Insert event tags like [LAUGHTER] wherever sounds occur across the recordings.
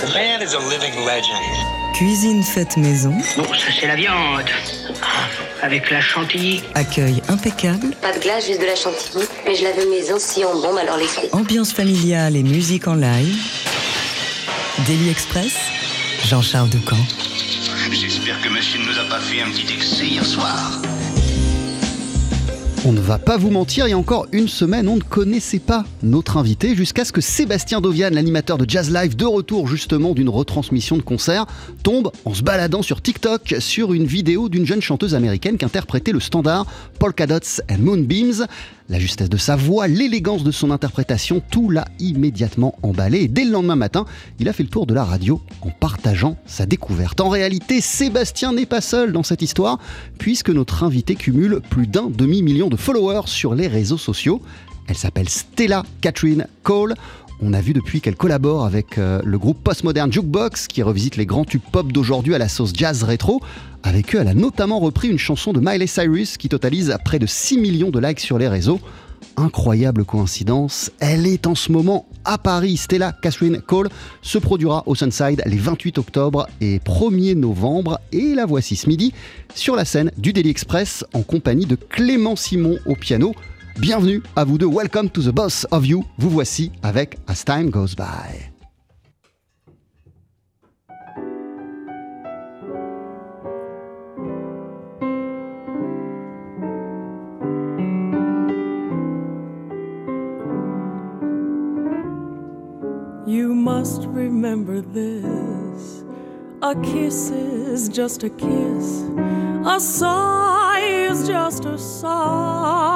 The man is a living legend. Cuisine faite maison. Bon, ça c'est la viande. Ah, avec la chantilly. Accueil impeccable. Pas de glace, juste de la chantilly. Mais je l'avais maison si en bombe, alors les Ambiance familiale et musique en live. Daily Express. Jean-Charles Ducamp. J'espère que machine ne nous a pas fait un petit excès hier soir. On ne va pas vous mentir, il y a encore une semaine, on ne connaissait pas notre invité jusqu'à ce que Sébastien Dovian, l'animateur de Jazz Live, de retour justement d'une retransmission de concert, tombe en se baladant sur TikTok sur une vidéo d'une jeune chanteuse américaine qui interprétait le standard Polka Dots and Moonbeams. La justesse de sa voix, l'élégance de son interprétation, tout l'a immédiatement emballé. Dès le lendemain matin, il a fait le tour de la radio en partageant sa découverte. En réalité, Sébastien n'est pas seul dans cette histoire, puisque notre invité cumule plus d'un demi-million de followers sur les réseaux sociaux. Elle s'appelle Stella Catherine Cole. On a vu depuis qu'elle collabore avec euh, le groupe Postmodern Jukebox qui revisite les grands tubes pop d'aujourd'hui à la sauce jazz rétro. Avec eux, elle a notamment repris une chanson de Miley Cyrus qui totalise près de 6 millions de likes sur les réseaux. Incroyable coïncidence, elle est en ce moment à Paris. Stella Catherine Cole se produira au Sunside les 28 octobre et 1er novembre. Et la voici ce midi sur la scène du Daily Express en compagnie de Clément Simon au piano. Bienvenue à vous deux, welcome to the boss of you. Vous voici avec As Time Goes By. You must remember this. A kiss is just a kiss. A sigh is just a sigh.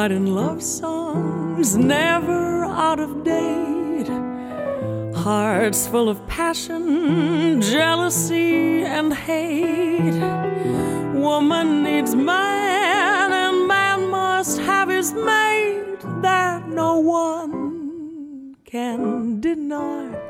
And love songs never out of date. Hearts full of passion, jealousy, and hate. Woman needs man, and man must have his mate that no one can deny.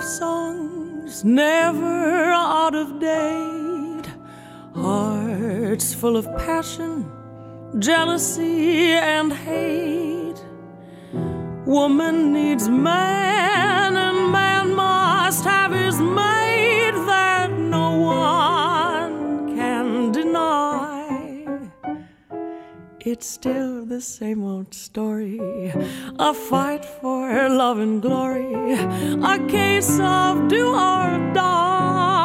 Love songs never out of date. Hearts full of passion, jealousy, and hate. Woman needs man, and man must have his mate It's still the same old story a fight for love and glory, a case of do or die.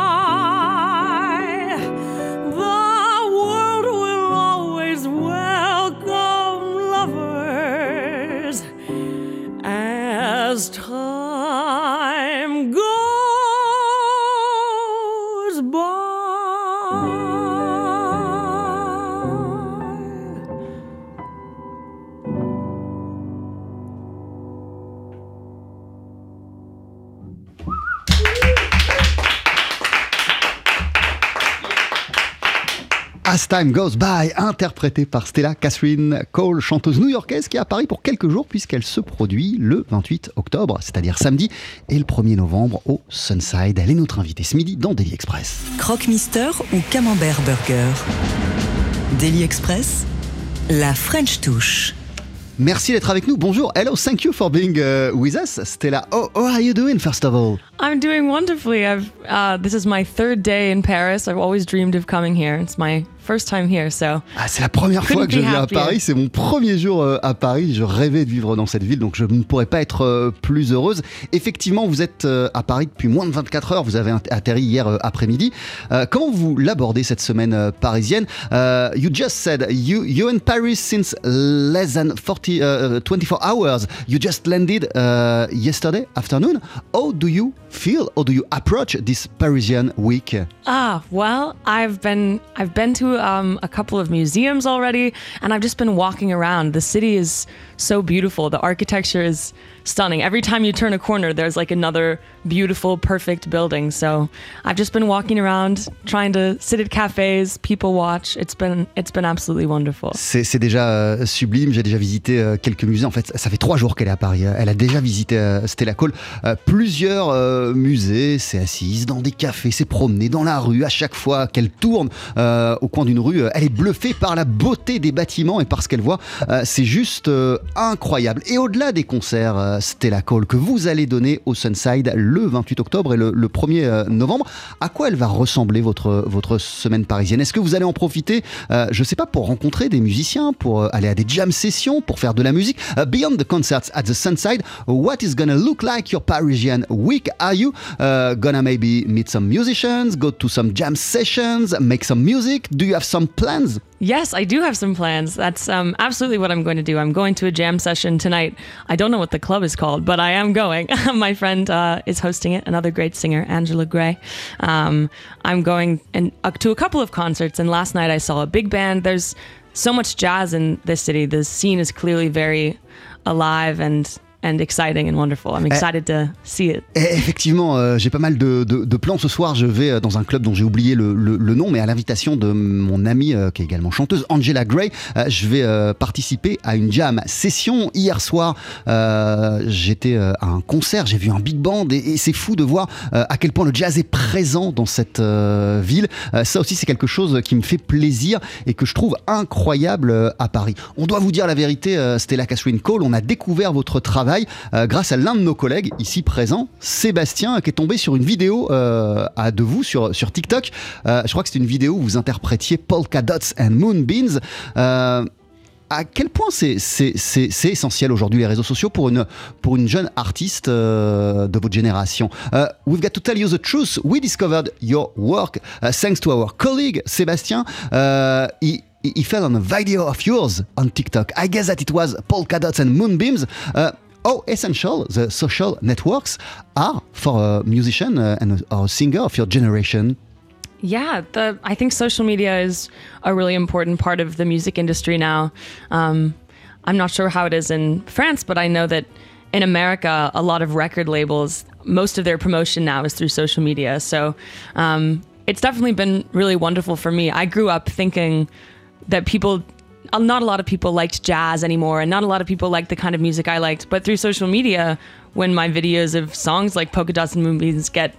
As Time Goes By, interprété par Stella Catherine Cole, chanteuse new-yorkaise qui est à Paris pour quelques jours puisqu'elle se produit le 28 octobre, c'est-à-dire samedi, et le 1er novembre au Sunside. Elle est notre invitée ce midi dans Daily Express. Croque Mister ou Camembert Burger? Daily Express, la French touche. Merci d'être avec nous. Bonjour. Hello, thank you for being uh, with us, Stella. Oh, how are you doing, first of all? I'm doing wonderfully. I've uh, this is my third day in Paris. I've always dreamed of coming here. It's my first time here, so Ah, c'est la première fois que je viens à. Paris. C'est mon premier jour euh, à Paris. Je rêvais de vivre dans cette ville, donc je ne pourrais pas être euh, plus heureuse. Effectivement, vous êtes euh, à Paris depuis moins de 24 heures. Vous avez atterri hier après-midi. Euh, comment vous l'abordez cette semaine parisienne? Euh, You just said you you in Paris since less than 40 uh, 24 hours. You just landed uh, yesterday afternoon. How do you feel? How do you approach this Parisian week? ah well. I've been I've been to um, a couple of museums already, and I've just been walking around. The city is so beautiful. The architecture is stunning. Every time you turn a corner, there's like another beautiful, perfect building. So I've just been walking around, trying to sit at cafes, people watch. It's been it's been absolutely wonderful. C'est déjà euh, sublime. J'ai déjà visité euh, quelques musées. En fait, ça fait trois jours qu'elle est à Paris. Elle a déjà visité euh, Stella Cole euh, plusieurs musées. C'est assise dans des cafés, c'est promenée dans la rue. À chaque fois qu'elle tourne au coin d'une rue, elle est bluffée par la beauté des bâtiments et par ce qu'elle voit. C'est juste incroyable. Et au-delà des concerts euh, Stella Cole que vous allez donner au Sunside le 28 octobre et le, le 1er euh, novembre, à quoi elle va ressembler votre, votre semaine parisienne? Est-ce que vous allez en profiter, euh, je sais pas, pour rencontrer des musiciens, pour euh, aller à des jam sessions, pour faire de la musique? Beyond the concerts at the Sunside, what is gonna look like your Parisian week? Are you uh, gonna maybe meet some musicians, go to some jam sessions, make some music? Do you have some plans? Yes, I do have some plans. That's um, absolutely what I'm going to do. I'm going to a jam session tonight. I don't know what the club is called, but I am going. [LAUGHS] My friend uh, is hosting it, another great singer, Angela Gray. Um, I'm going and, uh, to a couple of concerts, and last night I saw a big band. There's so much jazz in this city. The scene is clearly very alive and and exciting and wonderful. I'm excited to see it. Et effectivement, euh, j'ai pas mal de, de- de plans ce soir. Je vais euh, dans un club dont j'ai oublié le, le- le nom, mais à l'invitation de mon amie euh, qui est également chanteuse, Angela Gray, euh, je vais participer à une jam session. Hier soir, j'étais à un concert, j'ai vu un big band et, et c'est fou de voir à quel point le jazz est présent dans cette ville. Ça aussi, c'est quelque chose qui me fait plaisir et que je trouve incroyable à Paris. On doit vous dire la vérité, Stella Catherine Cole, on a découvert votre travail euh, grâce à l'un de nos collègues ici présent, Sébastien, qui est tombé sur une vidéo euh, à de vous sur, sur TikTok. Euh, je crois que c'était une vidéo où vous interprétiez Polka Dots and Moonbeams. À quel point c'est c'est- c'est- c'est essentiel aujourd'hui les réseaux sociaux pour une, pour une jeune artiste de votre génération? We've got to tell you the truth. We discovered your work uh, thanks to our colleague Sébastien. He, he fell on a video of yours on TikTok. I guess that it was polka dots and moonbeams. How essential the social networks are for a musician uh, and a, singer of your generation? Yeah, the I think social media is a really important part of the music industry now. Um, I'm not sure how it is in France, but I know that in America, a lot of record labels, most of their promotion now is through social media. So um, it's definitely been really wonderful for me. I grew up thinking that people Uh, not a lot of people liked jazz anymore and not a lot of people liked the kind of music I liked. But through social media when my videos of songs like polka dots and moonbeams get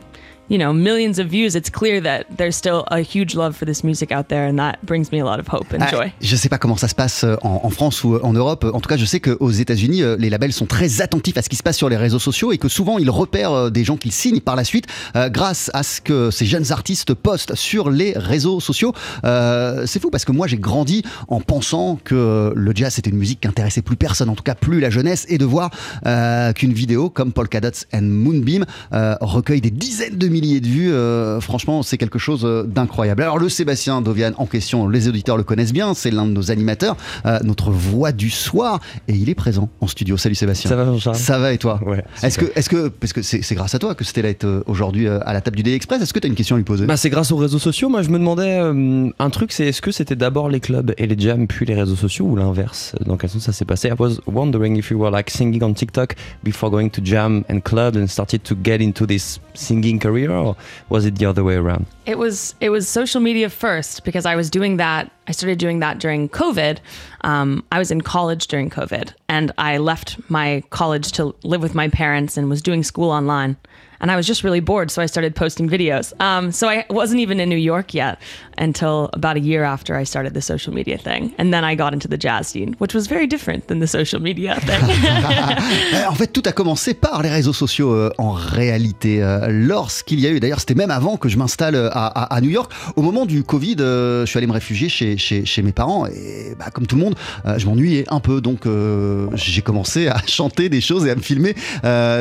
you know millions of views it's clear that there's still a huge love for this music out there and that brings me a lot of hope and Ah, joy Je sais pas comment ça se passe euh, en, en France ou en Europe. En tout cas, je sais qu'aux États-Unis, euh, les labels sont très attentifs à ce qui se passe sur les réseaux sociaux et que souvent ils repèrent euh, des gens qu'ils signent par la suite euh, grâce à ce que ces jeunes artistes postent sur les réseaux sociaux. Euh, c'est fou parce que moi j'ai grandi en pensant que le jazz c'était une musique qui intéressait plus personne, en tout cas plus la jeunesse, et de voir euh, qu'une vidéo comme Polka Dots and Moonbeam euh, recueille des dizaines de milliers de vues. euh, franchement, c'est quelque chose euh, d'incroyable. Alors le Sébastien Dovian en question, les auditeurs le connaissent bien, c'est l'un de nos animateurs, euh, notre voix du soir, et il est présent en studio. Salut Sébastien. Ça va, Jean-Charles Ça va et toi? Ouais. Est-ce que, est-ce que, parce que c'est grâce à toi que Stella est aujourd'hui à la table du Daily Express, est-ce que tu as une question à lui poser? Bah, c'est grâce aux réseaux sociaux. Moi, je me demandais euh, un truc, c'est est-ce que c'était d'abord les clubs et les jams puis les réseaux sociaux ou l'inverse? Dans quel sens ça s'est passé? I was wondering if you were like singing on TikTok before going to jam and club and started to get into this singing career media, or was it the other way around? It was it was social media first because I was doing that. I started doing that during COVID. Um, I was in college during COVID, and I left my college to live with my parents and was doing school online. And I was just really bored, so I started posting videos. Um, so I wasn't even in New York yet until about a year after I started the social media thing, and then I got into the jazz scene, which was very different than the social media thing. [LAUGHS] [LAUGHS] Euh, en fait, tout a commencé par les réseaux sociaux euh, en réalité. Euh, Lorsqu'il y a eu, d'ailleurs, c'était même avant que je m'installe euh, à, à- à New York, au moment du Covid, euh, je suis allé me réfugier chez, chez, chez mes parents et bah, comme tout le monde, euh, je m'ennuyais un peu. Donc, euh, j'ai commencé à [LAUGHS] chanter des choses et à me filmer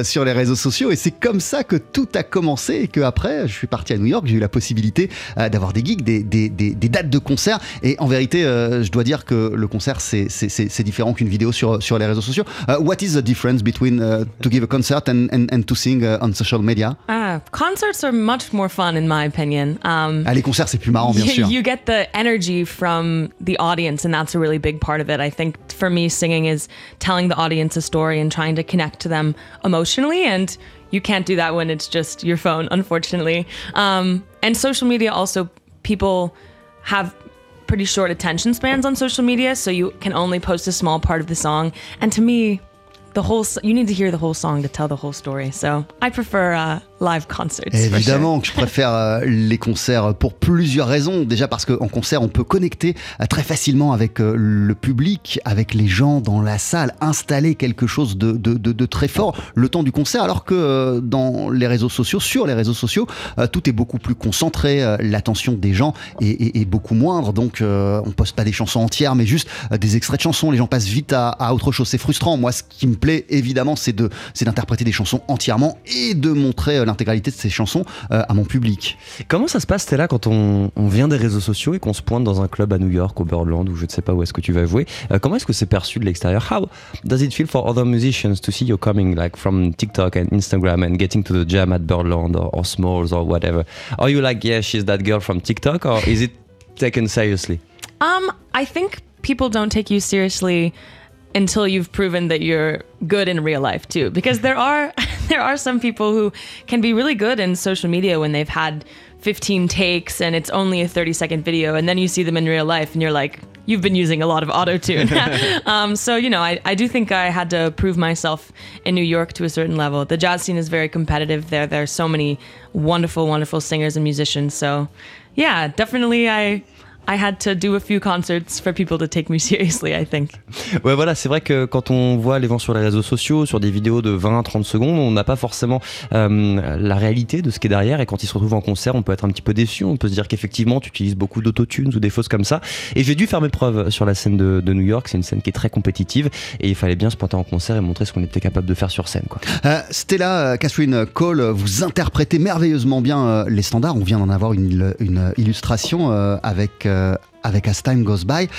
sur les réseaux sociaux. Et c'est comme ça que tout a commencé et que après, je suis parti à New York, j'ai eu la possibilité euh, d'avoir des gigs, des, des, des, des dates de concert. Et en vérité, euh, je dois dire que le concert, c'est- différent qu'une vidéo sur, sur les réseaux sociaux. Uh, what is the difference between uh, to give a concert and, and, and to sing uh, on social media? Ah, concerts are much more fun, in my opinion. Um, ah, Les concerts, c'est plus marrant, bien you, sûr. you get the energy from the audience, and that's a really big part of it. I think for me, singing is telling the audience a story and trying to connect to them emotionally, and you can't do that when it's just your phone, unfortunately. Um, and social media also, people have pretty short attention spans on social media, so you can only post a small part of the song. And to me, the whole you need to hear the whole song to tell the whole story. So I prefer uh, live concerts. sure. Évidemment que je préfère euh, les concerts pour plusieurs raisons. Déjà parce qu'en concert, on peut connecter euh, très facilement avec euh, le public, avec les gens dans la salle, installer quelque chose de, de- de- de très fort le temps du concert, alors que dans les réseaux sociaux, sur les réseaux sociaux, tout est beaucoup plus concentré, l'attention des gens est, est- est beaucoup moindre, donc on poste pas des chansons entières, mais juste des extraits de chansons, les gens passent vite à, à autre chose, c'est frustrant. Moi, ce qui me plaît, évidemment, c'est d'interpréter des chansons entièrement et de montrer l'intégralité de ces chansons euh, à mon public. Comment ça se passe, Stella, quand on, on vient des réseaux sociaux et qu'on se pointe dans un club à New York, au Birdland, ou je ne sais pas où est-ce que tu vas jouer Euh, Comment est-ce que c'est perçu de l'extérieur? How does it feel for other musicians to see you coming like from TikTok and Instagram and getting to the jam at Birdland or, or Smalls or whatever? Are you like, yeah, she's that girl from TikTok, or is it taken seriously? Um, I think people don't take you seriously until you've proven that you're good in real life too. Because there are [LAUGHS] there are some people who can be really good in social media when they've had 15 takes and it's only a 30 second video and then you see them in real life and you're like you've been using a lot of auto tune [LAUGHS] [LAUGHS] um, so you know I, I do think i had to prove myself in new york to a certain level. The jazz scene is very competitive there. There are so many wonderful wonderful singers and musicians. So yeah definitely i I had to do a few concerts for people to take me seriously, I think. Ouais, voilà, c'est vrai que quand on voit les vents sur les réseaux sociaux, sur des vidéos de 20-30 secondes, on n'a pas forcément euh, la réalité de ce qui est derrière. Et quand ils se retrouvent en concert, on peut être un petit peu déçu. On peut se dire qu'effectivement, tu utilises beaucoup d'autotunes ou des fausses comme ça. Et j'ai dû faire mes preuves sur la scène de, de New York. C'est une scène qui est très compétitive. Et il fallait bien se pointer en concert et montrer ce qu'on était capable de faire sur scène. Quoi. Euh, Stella, euh, Catherine Cole, euh, vous interprétez merveilleusement bien euh, les standards. On vient d'en avoir une, une illustration avec, euh, avec As Time Goes By.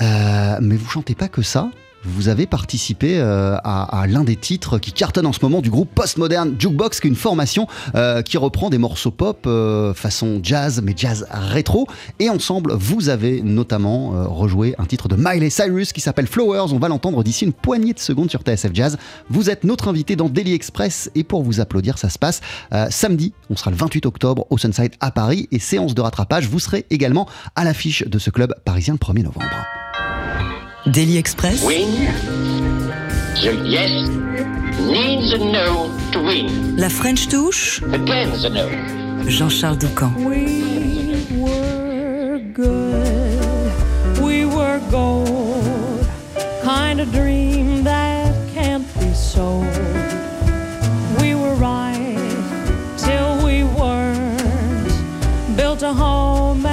Euh, mais vous chantez pas que ça. Vous avez participé euh, à, l'un des titres qui cartonne en ce moment du groupe Postmodern Jukebox, qui est une formation euh, qui reprend des morceaux pop euh, façon jazz, mais jazz rétro. Et ensemble, vous avez notamment rejoué un titre de Miley Cyrus qui s'appelle Flowers. On va l'entendre d'ici une poignée de secondes sur TSF Jazz. Vous êtes notre invité dans Daily Express et pour vous applaudir, ça se passe samedi. On sera le 28 octobre au Sunside à Paris et séance de rattrapage. Vous serez également à l'affiche de ce club parisien le 1er novembre. Daily Express. Win. The yes needs a no to win. La French Touche. Again the no. Jean-Charles Doucan. We were good, we were gold, kind of dream that can't be sold. We were right till we weren't, built a home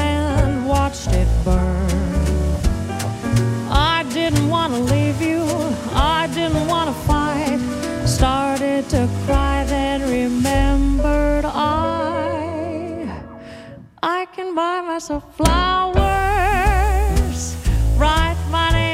can buy myself flowers, write my name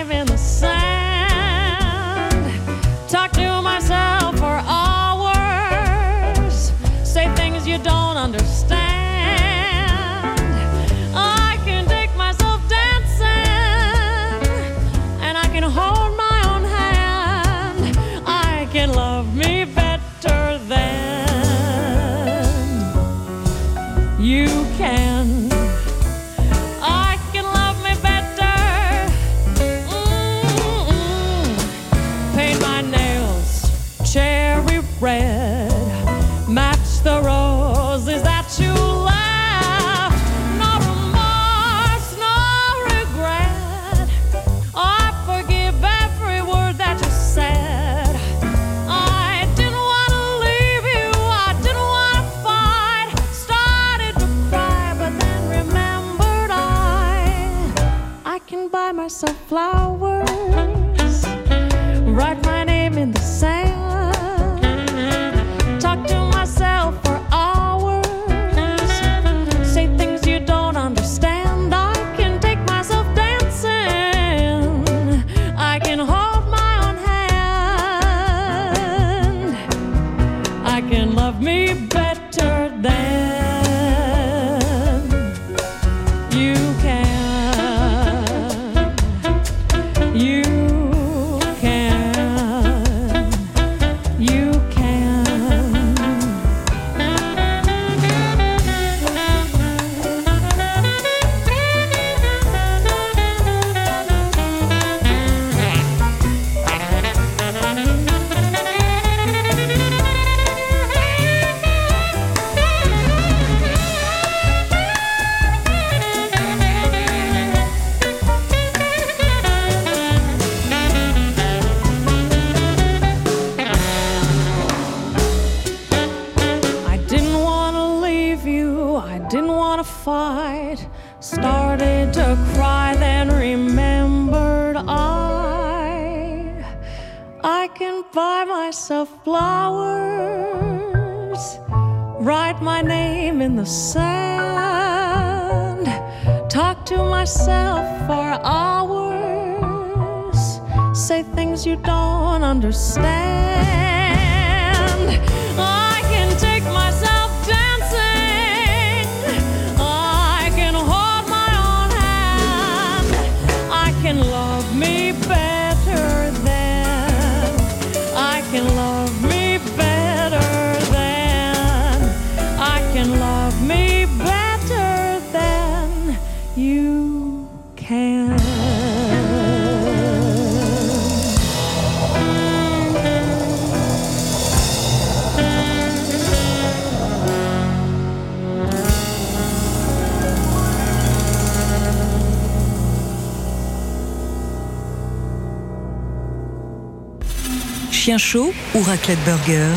Chien chaud ou raclette burger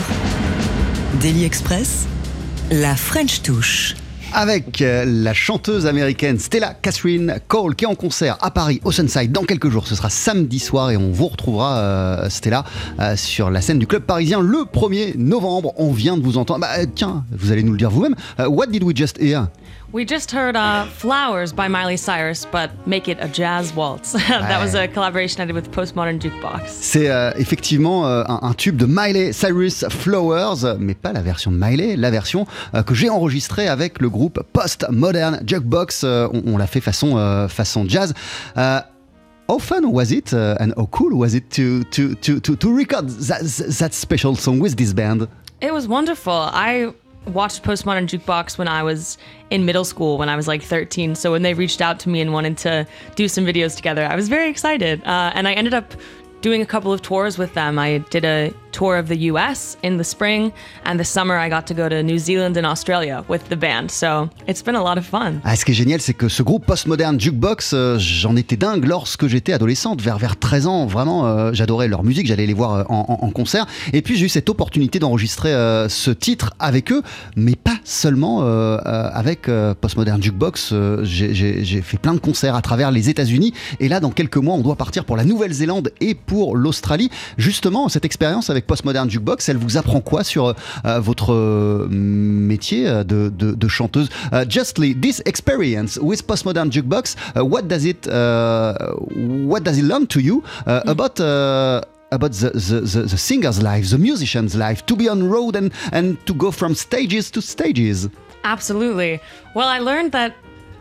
Daily Express, la French touche. Avec euh, la chanteuse américaine Stella Catherine Cole qui est en concert à Paris, Oceanside, dans quelques jours. Ce sera samedi soir et on vous retrouvera, euh, Stella, euh, sur la scène du club parisien le 1er novembre. On vient de vous entendre. Bah, tiens, vous allez nous le dire vous-même. What did we just hear? We just heard uh, Flowers by Miley Cyrus, but make it a jazz waltz. [LAUGHS] that was a collaboration I did with Postmodern Jukebox. C'est euh, effectivement euh, un, un tube de Miley Cyrus Flowers, mais pas la version de Miley, la version euh, que j'ai enregistrée avec le groupe Post Modern Jukebox. Euh, on on l'a fait façon, euh, façon jazz. Euh, How fun was it and how cool was it to, to, to, to, to record that, that special song with this band? It was wonderful. I watched Postmodern Jukebox when I was in middle school, when I was like 13. So when they reached out to me and wanted to do some videos together, I was very excited. Uh, and I ended up doing a couple of tours with them. I did a tour of the US in the spring, and the summer I got to go to New Zealand and Australia with the band. So it's been a lot of fun. Ah, ce qui est génial, c'est que ce groupe postmoderne Jukebox, euh, j'en étais dingue lorsque j'étais adolescente, vers, vers 13 ans. Vraiment, euh, j'adorais leur musique, j'allais les voir euh, en, en- en concert. Et puis, j'ai eu cette opportunité d'enregistrer euh, ce titre avec eux, mais pas seulement euh, euh, avec postmoderne Jukebox. J'ai fait plein de concerts à travers les États-Unis. Et là, dans quelques mois, on doit partir pour la Nouvelle-Zélande et pour l'Australie. Justement, cette expérience avec postmoderne Jukebox, elle vous apprend quoi sur euh, votre euh, métier euh, de, chanteuse? Justly, this experience with postmodern jukebox, what does it what does it learn to you about about the, the, the, the singer's life, the musician's life, to be on road and, and to go from stages to stages? Absolutely. Well, I learned that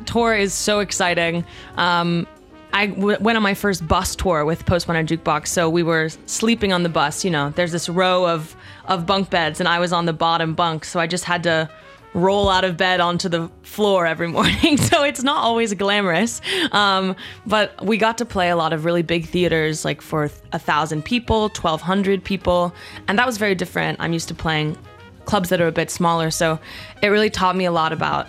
tour is so exciting. Um, I w- went on my first bus tour with Postmodern Jukebox, so we were sleeping on the bus. You know, there's this row of of bunk beds, and I was on the bottom bunk, so I just had to roll out of bed onto the floor every [LAUGHS] morning. So it's not always glamorous. Um, but we got to play a lot of really big theaters, like for a thousand people, 1,200 people. And that was very different. I'm used to playing clubs that are a bit smaller. So it really taught me a lot about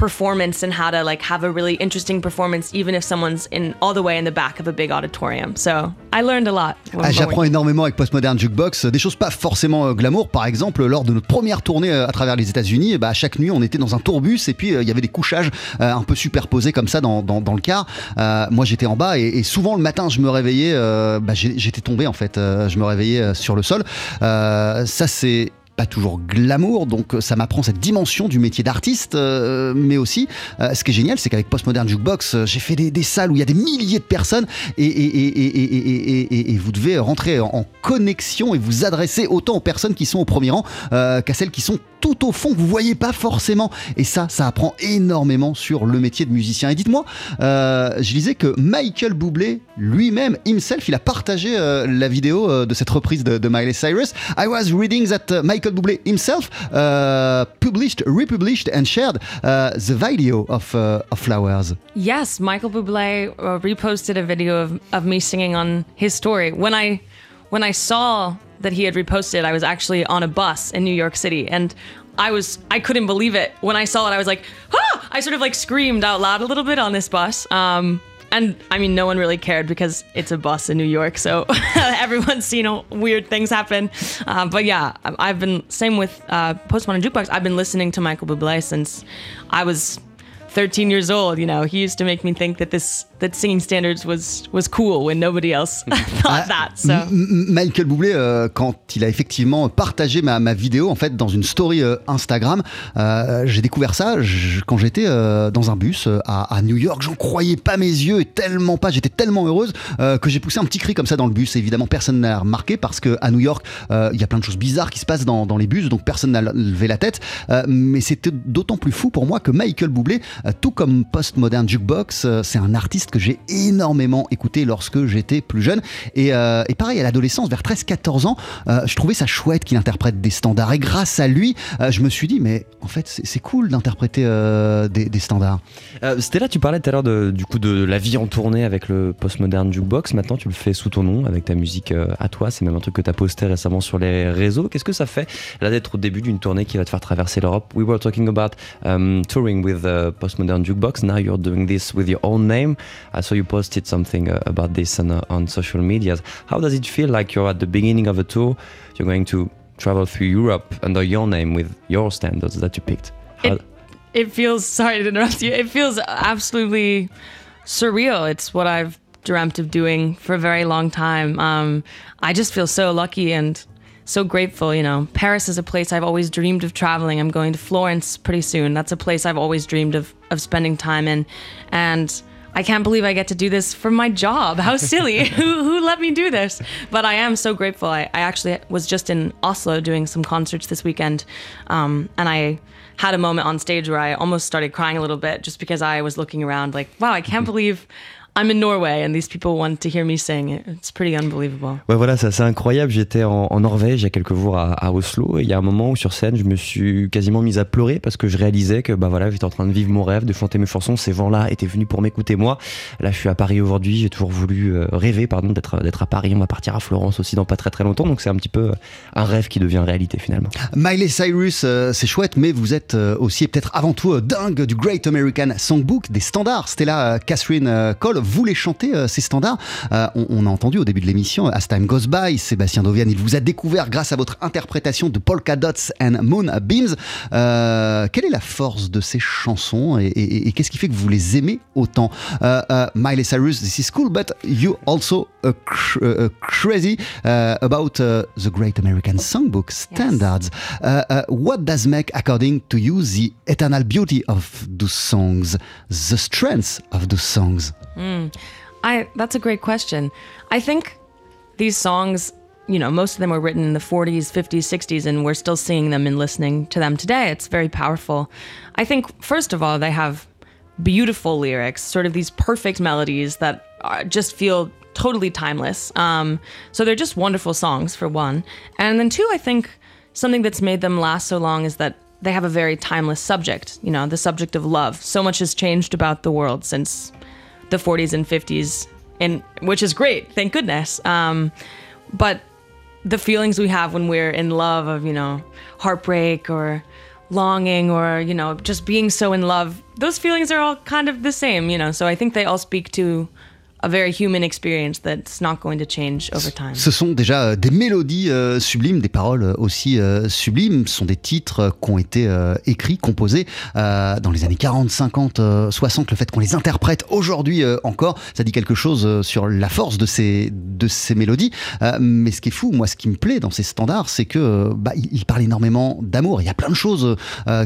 performance and how to like have a really interesting performance even if someone's in all the way in the back of a big auditorium. So I learned a lot. Ah, J'apprends énormément avec Postmodern Jukebox, des choses pas forcément euh, glamour. Par exemple, lors de notre première tournée euh, à travers les États-Unis, bah, chaque nuit on était dans un tourbus et puis euh, il y avait des couchages euh, un peu superposés comme ça dans, dans- dans le car. Euh, moi j'étais en bas et, et souvent le matin je me réveillais, bah, j'étais tombé en fait, je me réveillais sur le sol. Ça c'est toujours glamour, donc euh, ça m'apprend cette dimension du métier d'artiste, euh, mais aussi, euh, ce qui est génial, c'est qu'avec Postmodern Jukebox, j'ai fait des, salles où il y a des milliers de personnes et, et- vous devez rentrer en, connexion et vous adresser autant aux personnes qui sont au premier rang qu'à celles qui sont tout au fond, que vous voyez pas forcément. Et ça, ça apprend énormément sur le métier de musicien. Et dites-moi, je disais que Michael Bublé lui-même, himself, il a partagé la vidéo de cette reprise de, de Miley Cyrus. I was reading that uh, Michael himself uh, published, republished and shared uh, the video of, uh, of Flowers. Yes, Michael Bublé reposted a video of, of me singing on his story. When I when I saw that he had reposted, I was actually on a bus in New York City, and I was I couldn't believe it when I saw it. I was like, ah! I sort of like screamed out loud a little bit on this bus. Um, and I mean, no one really cared because it's a bus in New York, so [LAUGHS] everyone's seen uh, weird things happen. Uh, but yeah, I've been same with uh, Postmodern Jukebox. I've been listening to Michael Bublé since I was 13 years old. You know, he used to make me think that this that singing standards was was cool when nobody else [LAUGHS] thought that. So M- M- Michael Bublé, euh, quand il a effectivement partagé ma, ma vidéo en fait dans une story euh, Instagram, euh, j'ai découvert ça je- quand j'étais dans un bus à, à New York. J'en croyais pas mes yeux et tellement pas. J'étais tellement heureuse que j'ai poussé un petit cri comme ça dans le bus. Évidemment, personne n'a remarqué parce que à New York, il y a plein de choses bizarres qui se passent dans, dans les bus, donc personne n'a levé la tête. Mais c'était d'autant plus fou pour moi que Michael Bublé, tout comme Postmodern Jukebox, c'est un artiste que j'ai énormément écouté lorsque j'étais plus jeune. Et, euh, et pareil, à l'adolescence, vers 13-14 ans, euh, je trouvais ça chouette qu'il interprète des standards. Et grâce à lui, euh, je me suis dit, mais en fait, c'est cool d'interpréter des, des standards. Stella, tu parlais tout à l'heure du coup de la vie en tournée avec le Postmodern Jukebox. Maintenant, tu le fais sous ton nom, avec ta musique à toi. C'est même un truc que tu as posté récemment sur les réseaux. Qu'est-ce que ça fait là d'être au début d'une tournée qui va te faire traverser l'Europe? We were talking about um, touring with Postmodern Jukebox. Now you're doing this with your own name. I saw you posted something uh, about this on, uh, on social media. How does it feel like you're at the beginning of a tour? You're going to travel through Europe under your name with your standards that you picked. How- it, it feels [LAUGHS] sorry to interrupt you. It feels absolutely surreal. It's what I've dreamt of doing for a very long time. Um, I just feel so lucky and so grateful. You know, Paris is a place I've always dreamed of traveling. I'm going to Florence pretty soon. That's a place I've always dreamed of of spending time in, and. I can't believe I get to do this for my job. How silly. [LAUGHS] who, who let me do this? But I am so grateful. I, I actually was just in Oslo doing some concerts this weekend. Um, and I had a moment on stage where I almost started crying a little bit just because I was looking around like, wow, I can't [LAUGHS] believe I'm in Norway and these people want to hear me sing. It's pretty unbelievable. Ouais, voilà, c'est assez incroyable. J'étais en, en Norvège il y a quelques jours à, à Oslo et il y a un moment où sur scène, je me suis quasiment mise à pleurer parce que je réalisais que bah voilà, j'étais en train de vivre mon rêve, de chanter mes chansons. Ces gens-là étaient venus pour m'écouter moi. Là, je suis à Paris aujourd'hui. J'ai toujours voulu euh, rêver, pardon, d'être d'être à Paris. On va partir à Florence aussi dans pas très très longtemps. Donc c'est un petit peu euh, un rêve qui devient réalité finalement. Miley Cyrus, euh, c'est chouette, mais vous êtes euh, aussi peut-être avant tout euh, dingue du Great American Songbook, des standards. Stella euh, Catherine euh, Cole voulait chanter euh, ces standards. Euh, on, on a entendu au début de l'émission As Time Goes By, Sébastien Dovian, il vous a découvert grâce à votre interprétation de Polka Dots and Moonbeams. Euh, quelle est la force de ces chansons et, et- et qu'est-ce qui fait que vous les aimez autant? Miley Cyrus, this is cool, but you also cr- uh, crazy uh, about uh, the Great American Songbook standards. Uh, what does make, according to you, the eternal beauty of those songs, the strength of those songs? I that's a great question. I think these songs, you know, most of them were written in the 40s, 50s, 60s and we're still seeing them and listening to them today. It's very powerful. I think first of all, they have beautiful lyrics, sort of these perfect melodies that are, just feel totally timeless. Um, so they're just wonderful songs for one. And then two, I think something that's made them last so long is that they have a very timeless subject. You know, the subject of love. So much has changed about the world since the 40s and 50s, and which is great, thank goodness. Um, but the feelings we have when we're in love of you know heartbreak or longing or you know just being so in love those feelings are all kind of the same you know so i think they all speak to a very human experience that's not going to change over time. Ce sont déjà euh, des mélodies euh, sublimes, des paroles euh, aussi euh, sublimes. Ce sont des titres euh, qui ont été écrits, composés dans les années 40, 50, euh, 60. Le fait qu'on les interprète aujourd'hui encore, ça dit quelque chose sur la force de ces, de ces mélodies. Mais ce qui est fou, moi, ce qui me plaît dans ces standards, c'est que bah, ils ils parlent énormément d'amour. Il y a plein de choses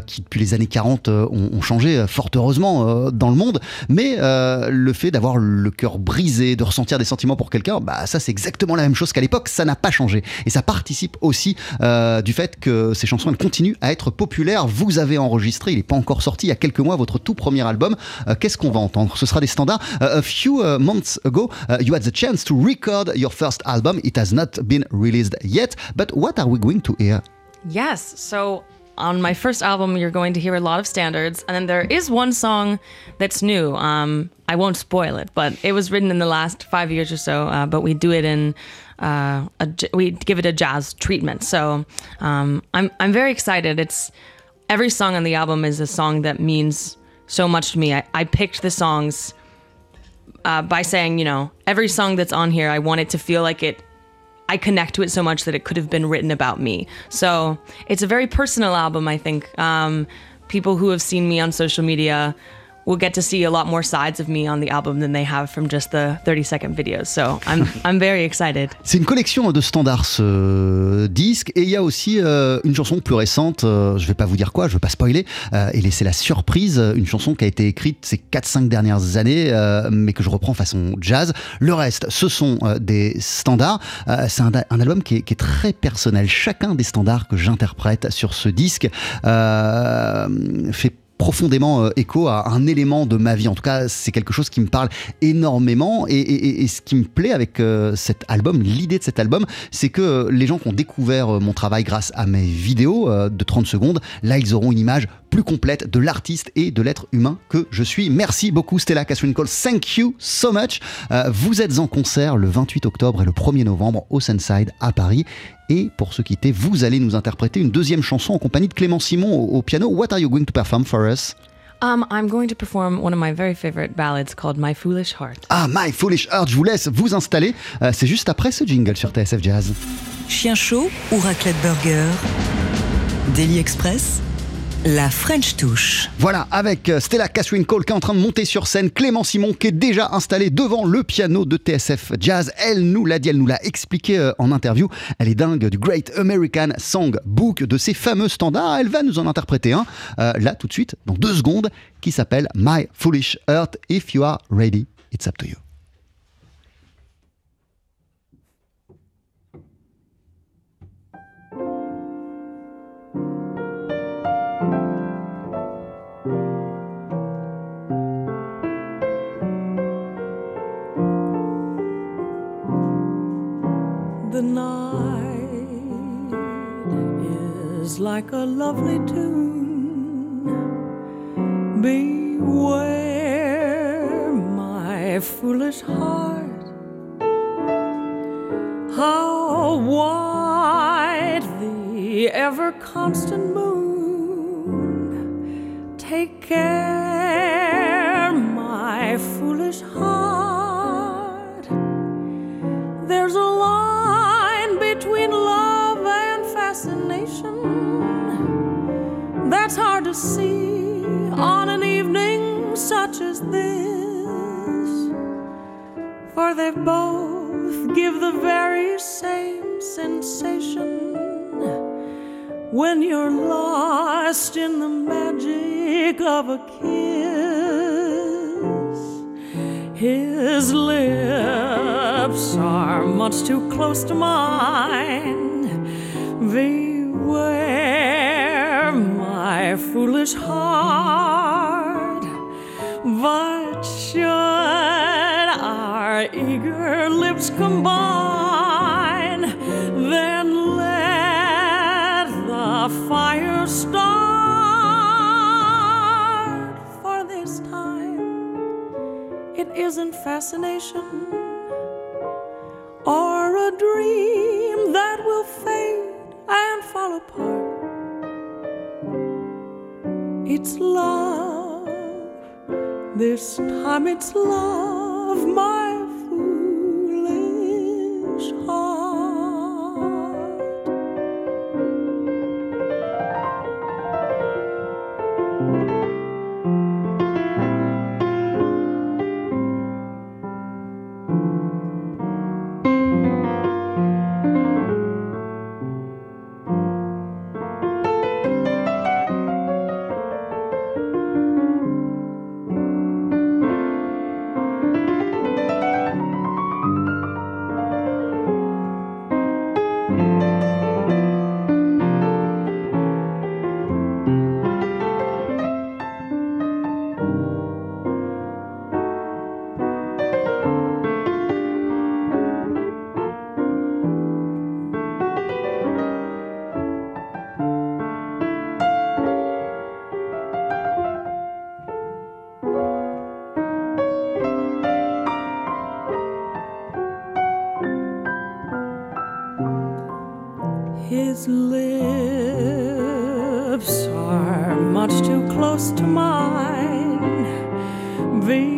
qui, depuis les années 40, euh, ont, ont changé fort heureusement dans le monde. Mais le fait d'avoir le cœur brisé, de ressentir des sentiments pour quelqu'un, bah ça c'est exactement la même chose qu'à l'époque, ça n'a pas changé. Et ça participe aussi euh, du fait que ces chansons continuent à être populaires. Vous avez enregistré, il n'est pas encore sorti, il y a quelques mois, votre tout premier album. Euh, Qu'est-ce qu'on va entendre? Ce sera des standards. Uh, a few uh, months ago, uh, you had the chance to record your first album. It has not been released yet, but what are we going to hear? Yes. So on my first album, you're going to hear a lot of standards, and then there is one song that's new. Um, I won't spoil it, but it was written in the last five years or so. Uh, but we do it in uh, a, we give it a jazz treatment. So um, I'm I'm very excited. It's every song on the album is a song that means so much to me. I, I picked the songs uh, by saying, you know, every song that's on here, I want it to feel like it. I connect to it so much that it could have been written about me. So it's a very personal album. I think um, people who have seen me on social media will get to see a lot more sides of me on the album than they have from just the 30 second videos. So I'm [LAUGHS] I'm very excited. C'est une collection de standards ce disque et il y a aussi euh, une chanson plus récente, euh, je vais pas vous dire quoi, je veux pas spoiler euh, et laisser la surprise, une chanson qui a été écrite ces 4-5 dernières années euh, mais que je reprends façon jazz. Le reste, ce sont des standards. C'est un, un album qui est, qui est très personnel. Chacun des standards que j'interprète sur ce disque fait profondément euh, écho à un élément de ma vie. En tout cas, c'est quelque chose qui me parle énormément. Et, ce qui me plaît avec euh, cet album, l'idée de cet album, c'est que euh, les gens qui ont découvert mon travail grâce à mes vidéos de 30 secondes, là, ils auront une image plus complète de l'artiste et de l'être humain que je suis. Merci beaucoup, Stella Catherine Cole. Thank you so much. Euh, vous êtes en concert le 28 octobre et le 1er novembre au Sunside à Paris. Et pour se quitter, vous allez nous interpréter une deuxième chanson en compagnie de Clément Simon au, au piano. What are you going to perform for us? Um, I'm going to perform one of my very favorite ballads called My Foolish Heart. Ah, My Foolish Heart, je vous laisse vous installer. Euh, c'est juste après ce jingle sur TSF Jazz. Chien chaud ou raclette burger? Daily Express? La French touche. Voilà, avec euh, Stella Catherine Cole qui est en train de monter sur scène, Clément Simon qui est déjà installé devant le piano de TSF Jazz. Elle nous l'a dit, elle nous l'a expliqué euh, en interview. Elle est dingue du Great American Song Book, de ces fameux standards. Elle va nous en interpréter un, euh, là tout de suite, dans deux secondes, qui s'appelle My Foolish Heart. If you are ready, it's up to you. Lovely tune. Beware, my foolish heart. How wide the ever constant much too close to mine. Beware my foolish heart, but should our eager lips combine, then let the fire start. For this time, it isn't fascination dream that will fade and fall apart. It's love, this time it's love, my His lips are much too close to mine. Beware,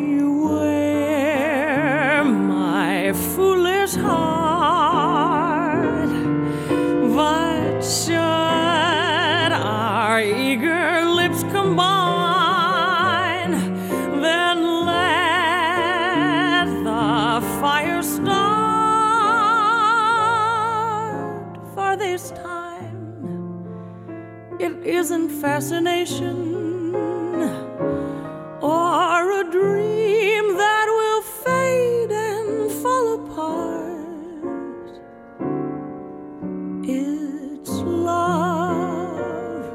fascination or a dream that will fade and fall apart. It's love.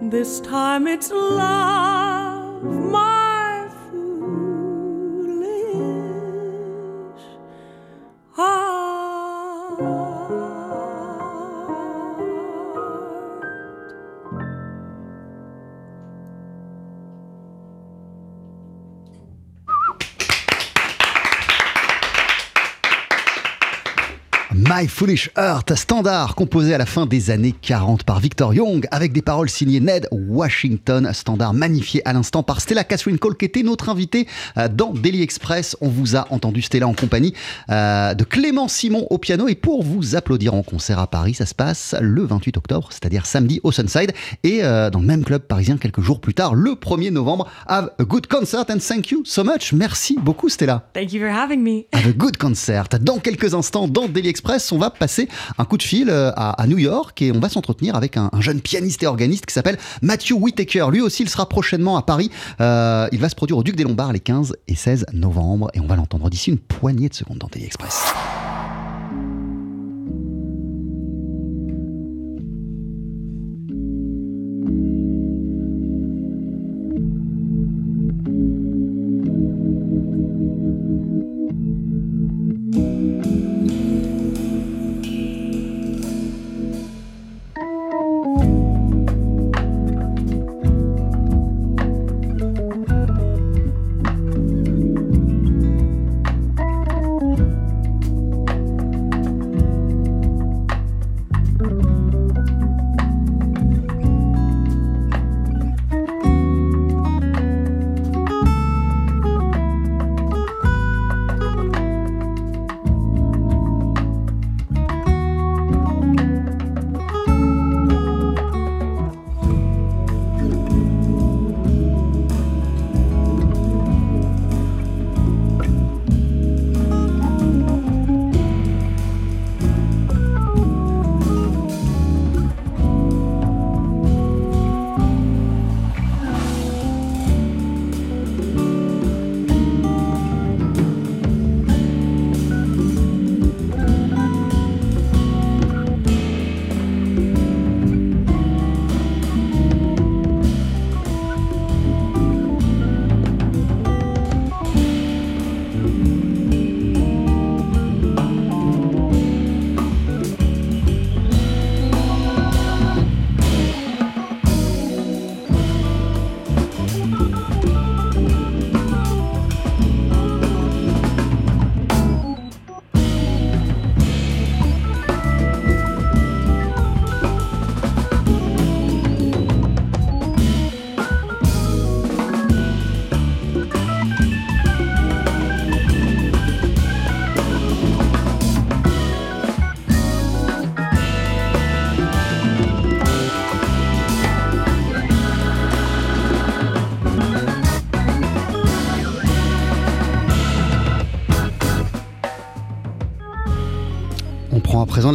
This time it's love, My Foolish Heart, standard composé à la fin des années 40 par Victor Young, avec des paroles signées Ned Washington, standard magnifié à l'instant par Stella Catherine Cole, qui était notre invitée euh, dans Daily Express. On vous a entendu Stella en compagnie euh, de Clément Simon au piano. Et pour vous applaudir en concert à Paris, ça se passe le 28 octobre, c'est-à-dire samedi au Sunside, et euh, dans le même club parisien quelques jours plus tard, le 1er novembre. Have a good concert and thank you so much. Merci beaucoup Stella. Thank you for having me. Have a good concert. Dans quelques instants, dans Daily Express, on va passer un coup de fil euh, à, New York et on va s'entretenir avec un, un jeune pianiste et organiste qui s'appelle Matthew Whitaker. Lui aussi, il sera prochainement à Paris. Euh, il va se produire au Duc des Lombards les 15 et 16 novembre et on va l'entendre d'ici une poignée de secondes dans Daily Express.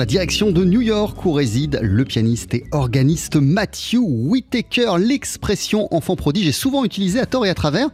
Direction de New York où réside le pianiste et organiste Matthew Whitaker. L'expression enfant prodige est souvent utilisée à tort et à travers,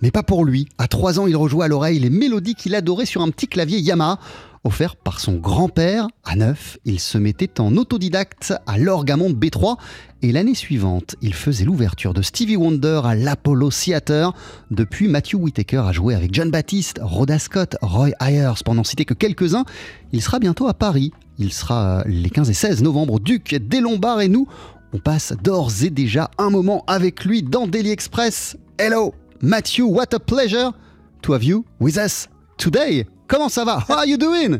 mais pas pour lui. À 3 ans, il rejoue à l'oreille les mélodies qu'il adorait sur un petit clavier Yamaha offert par son grand-père. À 9, il se mettait en autodidacte à l'Orgamond B3 et l'année suivante, il faisait l'ouverture de Stevie Wonder à l'Apollo Theater. Depuis, Matthew Whitaker a joué avec John Baptiste, Rhoda Scott, Roy Ayers, pour n'en citer que quelques-uns. Il sera bientôt à Paris. Il sera euh, les 15 et 16 novembre Duc des Lombards et nous, on passe d'ores et déjà un moment avec lui dans Daily Express. Hello, Matthew, what a pleasure to have you with us today. Comment ça va? How are you doing?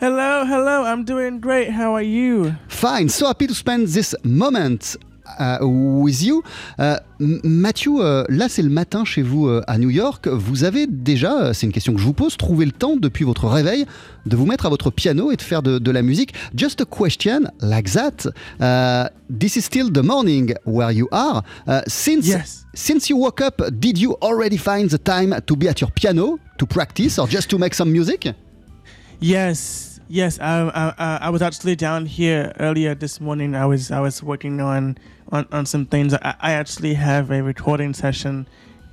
Hello, hello. I'm doing great. How are you? Fine. So happy to spend this moment uh, with you. Uh, Mathieu, euh, là c'est le matin chez vous euh, à New York. Vous avez déjà, euh, c'est une question que je vous pose, trouvé le temps depuis votre réveil de vous mettre à votre piano et de faire de, de la musique. Just a question like that. Uh, this is still the morning where you are. Since Yes. since you woke up, did you already find the time to be at your piano to practice or just to make some music? Yes, yes. I, I, I- was actually down here earlier this morning. I was I was working on on, on some things. I, I actually have a recording session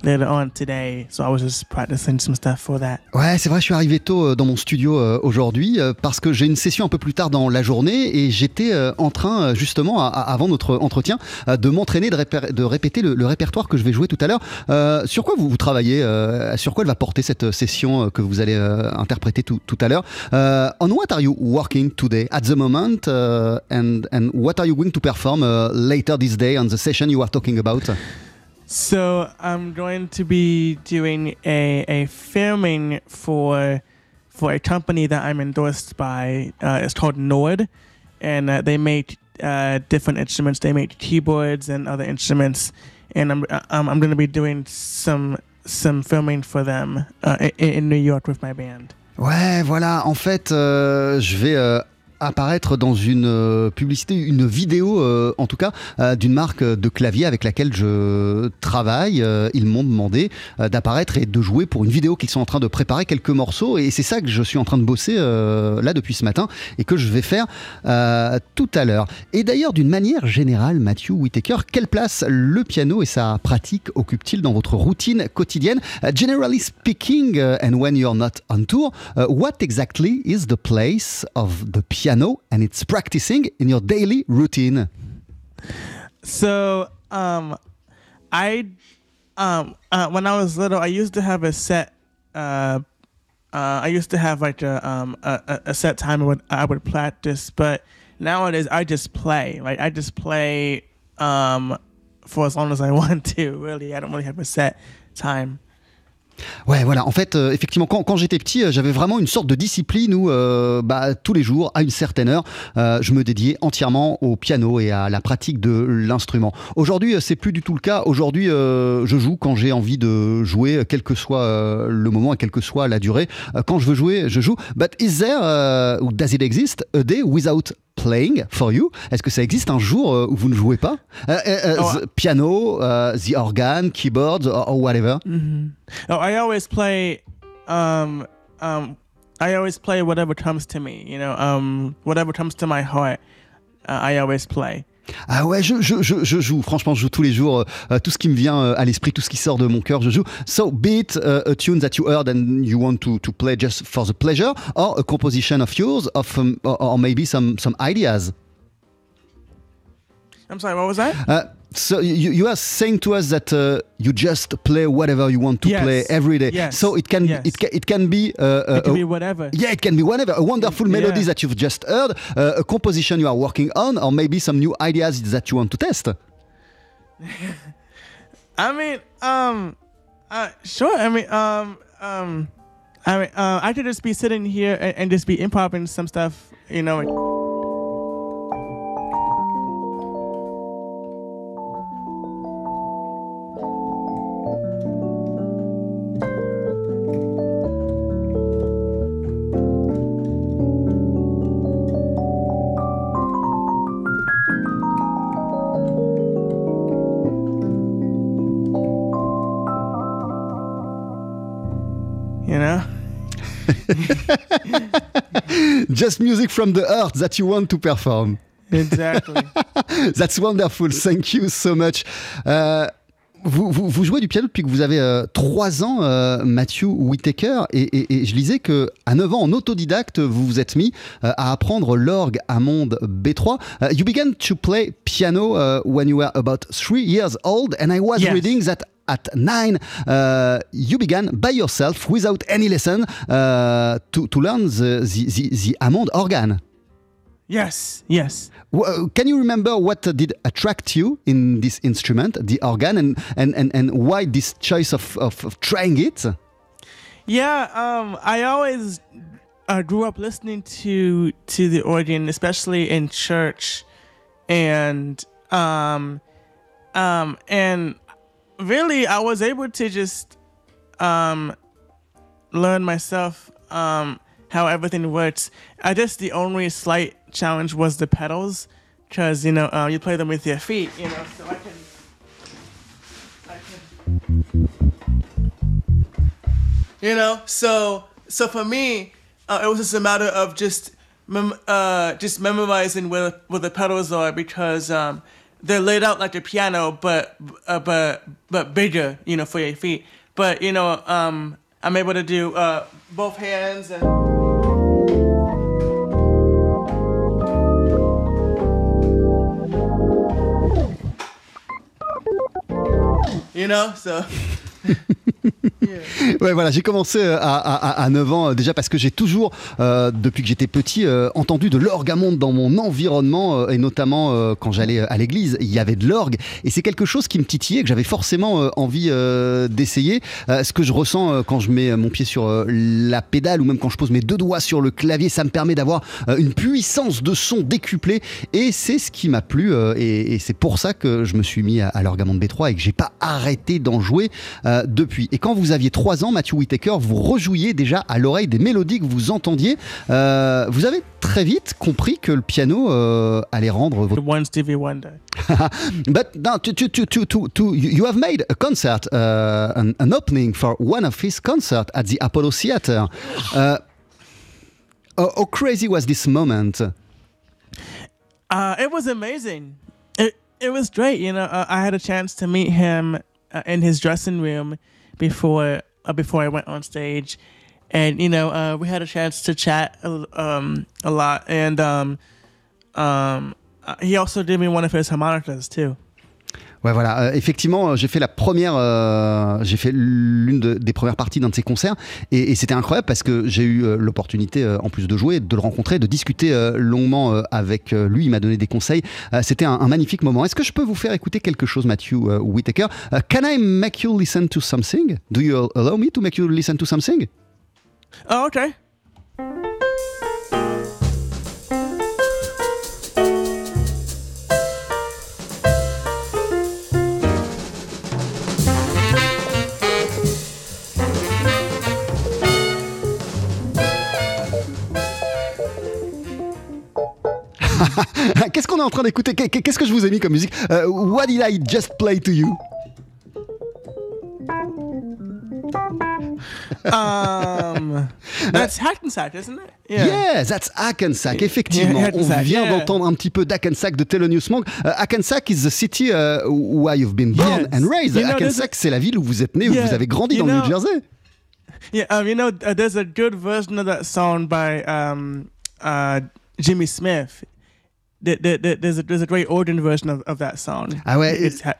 later on today, so I was just practicing some stuff for that. Ouais, c'est vrai, je suis arrivé tôt euh, dans mon studio euh, aujourd'hui euh, parce que j'ai une session un peu plus tard dans la journée et j'étais en train, justement, avant notre entretien, de m'entraîner, de, répé- de répéter le, répertoire que je vais jouer tout à l'heure. Sur quoi vous, travaillez Sur quoi elle va porter cette session que vous allez interpréter tout, tout à l'heure? On what are you working today? At the moment uh, and, and what are you going to perform uh, later this day on the session you are talking about? So I'm going to be doing a, a filming for for a company that I'm endorsed by. Uh, it's called Nord, and uh, they make uh, different instruments. They make keyboards and other instruments, and I'm I'm, I'm going to be doing some some filming for them uh, in, in New York with my band. Ouais, voilà, en fait, euh, je vais euh, apparaître dans une euh, publicité, une vidéo euh, en tout cas, euh, d'une marque de clavier avec laquelle je travaille. Ils m'ont demandé d'apparaître et de jouer pour une vidéo qu'ils sont en train de préparer quelques morceaux et c'est ça que je suis en train de bosser là depuis ce matin et que je vais faire tout à l'heure. Et d'ailleurs, d'une manière générale, Matthew Whitaker, quelle place le piano et sa pratique occupent-ils dans votre routine quotidienne? Generally speaking, and when you're not on tour, what exactly is the place of the piano? And its practicing in your daily routine? So, um, I, um, uh, when I was little, I used to have a set. Uh, uh, I used to have like a um a, a- a set time I would I would practice, but nowadays I just play. Like I just play um for as long as I [LAUGHS] want to. Really, I don't really have a set time. Ouais, voilà. En fait, euh, effectivement, quand, j'étais petit, euh, j'avais vraiment une sorte de discipline où, euh, bah, tous les jours, à une certaine heure, je me dédiais entièrement au piano et à la pratique de l'instrument. Aujourd'hui, c'est plus du tout le cas. Aujourd'hui, je joue quand j'ai envie de jouer, quel que soit le moment et quelle que soit la durée. Quand je veux jouer, je joue. But is there, or does it exist, a day without playing for you Est-ce que ça existe un jour euh, où vous ne jouez pas? Euh, euh, Oh, the Piano, the organ, keyboard, or, or whatever Oh, I always play. Um, um, I always play whatever comes to me. You know, um, whatever comes to my heart, uh, I always play. Ah ouais, je, je, je, je joue, franchement, je joue tous les jours. euh, euh, tout ce qui me vient euh, à l'esprit, tout ce qui sort de mon cœur, je joue. So, be it uh, a tune that you heard and you want to, to play just for the pleasure, or a composition of yours, of, um, or, or maybe some, some ideas. I'm sorry, what was that? Uh, so, you, you are saying to us that uh, you just play whatever you want to Yes. play every day. Yes. So, it can, Yes. it can, it can be. Uh, uh, It can a- be whatever. Yeah, it can be whatever. A wonderful melody Yeah. that you've just heard, uh, a composition you are working on, or maybe some new ideas that you want to test. [LAUGHS] I mean, um, uh, sure. I mean, um, um, I mean, uh, I could just be sitting here and, and just be improvising some stuff, you know. [LAUGHS] Just music from the heart that you want to perform. Exactly. [LAUGHS] That's wonderful. Thank you so much. Euh, vous, vous, vous jouez du piano depuis que vous avez euh, 3 ans, euh, Matthew Whitaker, et, et- et je lisais que à 9 ans, en autodidacte, vous vous êtes mis euh, à apprendre l'orgue Hammond B3. Uh, you began to play piano uh, when you were about 3 years old, and I was Yes. reading that at 9 uh, you began by yourself without any lesson uh, to, to learn the, the, the, the Hammond organ. yes, yes. W- uh, Can you remember what did attract you in this instrument, the organ, and and, and, and why this choice of, of, of trying it? Yeah, um, I always uh, grew up listening to to the organ, especially in church, and um, um, and really, I was able to just um, learn myself um, how everything works. I guess the only slight challenge was the pedals, because you know uh, you play them with your feet, you know, so I can. You know so so for me uh, it was just a matter of just mem- uh, just memorizing where where the pedals are because um, they're laid out like a piano but uh, but but bigger you know for your feet. But you know um, i'm able to do uh, both hands and you know so [LAUGHS] [LAUGHS] Ouais, voilà, j'ai commencé euh, à, à, à 9 ans euh, déjà parce que j'ai toujours, euh, depuis que j'étais petit, entendu de l'orgue à monde dans mon environnement et notamment quand j'allais à l'église, il y avait de l'orgue et c'est quelque chose qui me titillait, que j'avais forcément envie d'essayer. Ce que je ressens quand je mets mon pied sur la pédale ou même quand je pose mes deux doigts sur le clavier, ça me permet d'avoir une puissance de son décuplée et c'est ce qui m'a plu et, c'est pour ça que je me suis mis à, à l'orgue à monde B3 et que j'ai pas arrêté d'en jouer depuis. Et quand vous aviez 3 ans, Matthew Whitaker, vous rejouiez déjà à l'oreille des mélodies que vous entendiez. Euh, vous avez très vite compris que le piano euh, allait rendre votre the one Stevie Wonder [LAUGHS] But now, to, to, to, to, you have made a concert, uh, an, an opening for one of his concerts at the Apollo Theater. Uh, how, how crazy was this moment? Uh, it was amazing. It it was great. You know, uh, I had a chance to meet him uh, in his dressing room before uh, before I went on stage, and you know, uh, we had a chance to chat a, um, a lot. And um, um, uh, he also gave me one of his harmonicas too. Ouais, voilà. Euh, effectivement, euh, j'ai fait la première, euh, j'ai fait l'une de- des premières parties d'un de ses concerts, et, c'était incroyable parce que j'ai eu l'opportunité, en plus de jouer, de le rencontrer, de discuter longuement avec lui. Il m'a donné des conseils. C'était un, magnifique moment. Est-ce que je peux vous faire écouter quelque chose, Matthew Whitaker? Can I make you listen to something? Do you allow me to make you listen to something? Oh, okay. [LAUGHS] Qu'est-ce qu'on est en train d'écouter Qu'est- Qu'est-ce que je vous ai mis comme musique? Euh, What did I just play to you? [LAUGHS] Um, that's Hackensack, isn't it? Yeah, that's Hackensack, effectivement. Yeah, On Hackensack, vient yeah. d'entendre un petit peu d'Hackensack de Thelonious Monk. Uh, Hackensack is the city uh, where you've been born Yes. and raised. You Hackensack, c'est la ville où vous êtes né, où vous avez grandi dans le New Jersey. Yeah, um, you know, uh, there's a good version of that song by um, uh, Jimmy Smith. There, there, there- there's, a, there's a version of, of that song. Ah ouais, It's ha-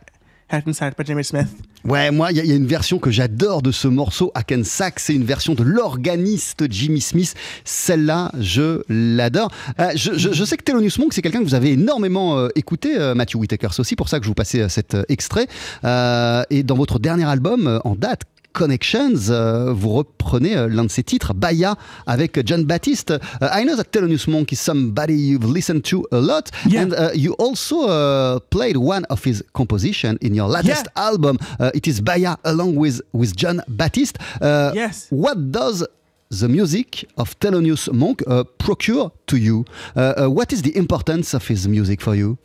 Hackensack by Jimmy Smith. Ouais, moi, il y, a- il y a une version que j'adore de ce morceau, Hackensack. C'est une version de l'organiste Jimmy Smith. Celle-là, je l'adore. Euh, je, je- je sais que Thelonious Monk, c'est quelqu'un que vous avez énormément euh, écouté, euh, Matthew Whitaker. C'est aussi pour ça que je vous passais cet extrait. Et dans votre dernier album, en date, Connections, euh, vous reprenez euh, l'un de ses titres, Baya, avec John Baptiste. Uh, I know that Thelonious Monk is somebody you've listened to a lot, Yeah. and uh, you also uh, played one of his composition in your latest Yeah. album. Uh, it is Baya, along with with John Baptiste. Uh, Yes. What does the music of Thelonious Monk uh, procure to you? What is the importance of his music for you?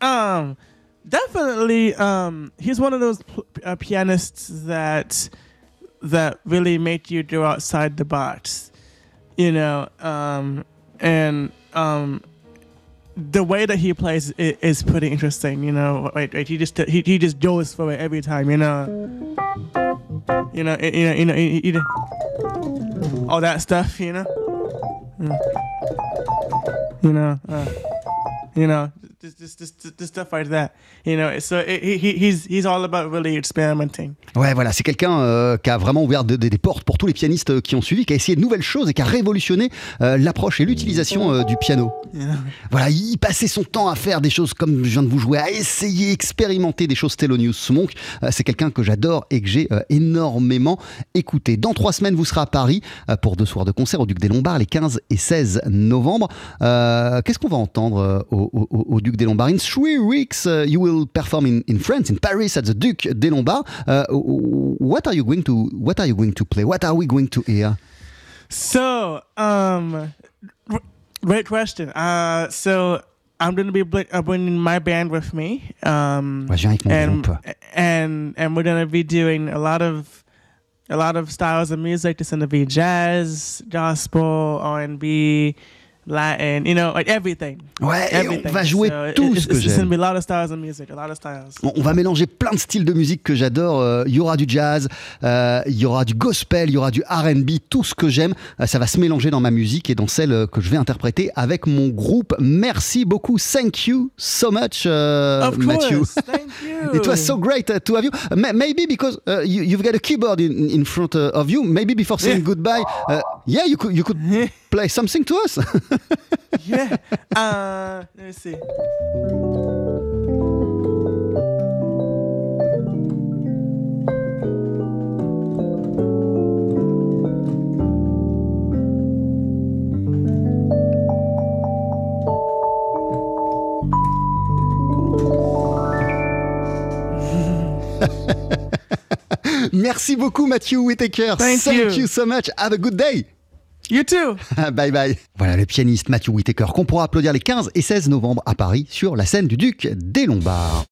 Um, definitely. Um, he's one of those p- uh, pianists that that really make you go outside the box. you know, um, and um, the way that he plays is, pretty interesting. You know, right, right, he just he, he just goes for it every time. You know, you know, you know, you know, you you all that stuff. You know, you know, uh, you know, just, just, just, just stuff like that. You know, so it, he, he- he's he's all about really experimenting. Ouais, voilà, c'est quelqu'un euh, qui a vraiment ouvert de- de- des portes pour tous les pianistes euh, qui ont suivi, qui a essayé de nouvelles choses et qui a révolutionné euh, l'approche et l'utilisation euh, du piano. Voilà, il passait son temps à faire des choses comme je viens de vous jouer, à essayer, expérimenter des choses Thelonious Monk. C'est quelqu'un que j'adore et que j'ai énormément écouté. Dans trois semaines, vous serez à Paris pour deux soirs de concert au Duc des Lombards, les 15 et 16 novembre. Qu'est-ce qu'on va entendre au, au- au Duc des Lombards In three weeks, uh, you will perform in, in France, in Paris, at the Duc des Lombards. Uh, what are you going to What are you going to play? What are we going to hear? So, um, r- great question. Uh, so I'm going to be uh, bringing my band with me. Um, Ouais, je viens avec mon and, and and we're going to be doing a lot of a lot of styles of music. It's going to be jazz, gospel, R&B, Latin. You know, like everything. Ouais, et on everything. va jouer So tout it- ce que j'aime. a lot of styles of music, a lot of styles. On on va mélanger plein de styles de musique que j'adore. Euh, Il y aura du jazz, euh, il y aura du gospel, il y aura du RB, tout ce que j'aime. euh, ça va se mélanger dans ma musique et dans celle euh, que je vais interpréter avec mon groupe. Merci beaucoup. Thank you so much, euh, Of Matthew. Thank you. [LAUGHS] It was so great uh, to have you. Ma- maybe because uh, you, you've got a keyboard in, in front uh, of you. Maybe before saying Yeah. goodbye, uh, yeah, you could you could [LAUGHS] play something to us. [LAUGHS] yeah. Uh, let me see. Merci beaucoup, Matthew Whitaker. Thank you. you so much. Have a good day. You too. [LAUGHS] bye bye. Voilà le pianiste Matthew Whitaker qu'on pourra applaudir les 15 et 16 novembre à Paris sur la scène du Duc des Lombards.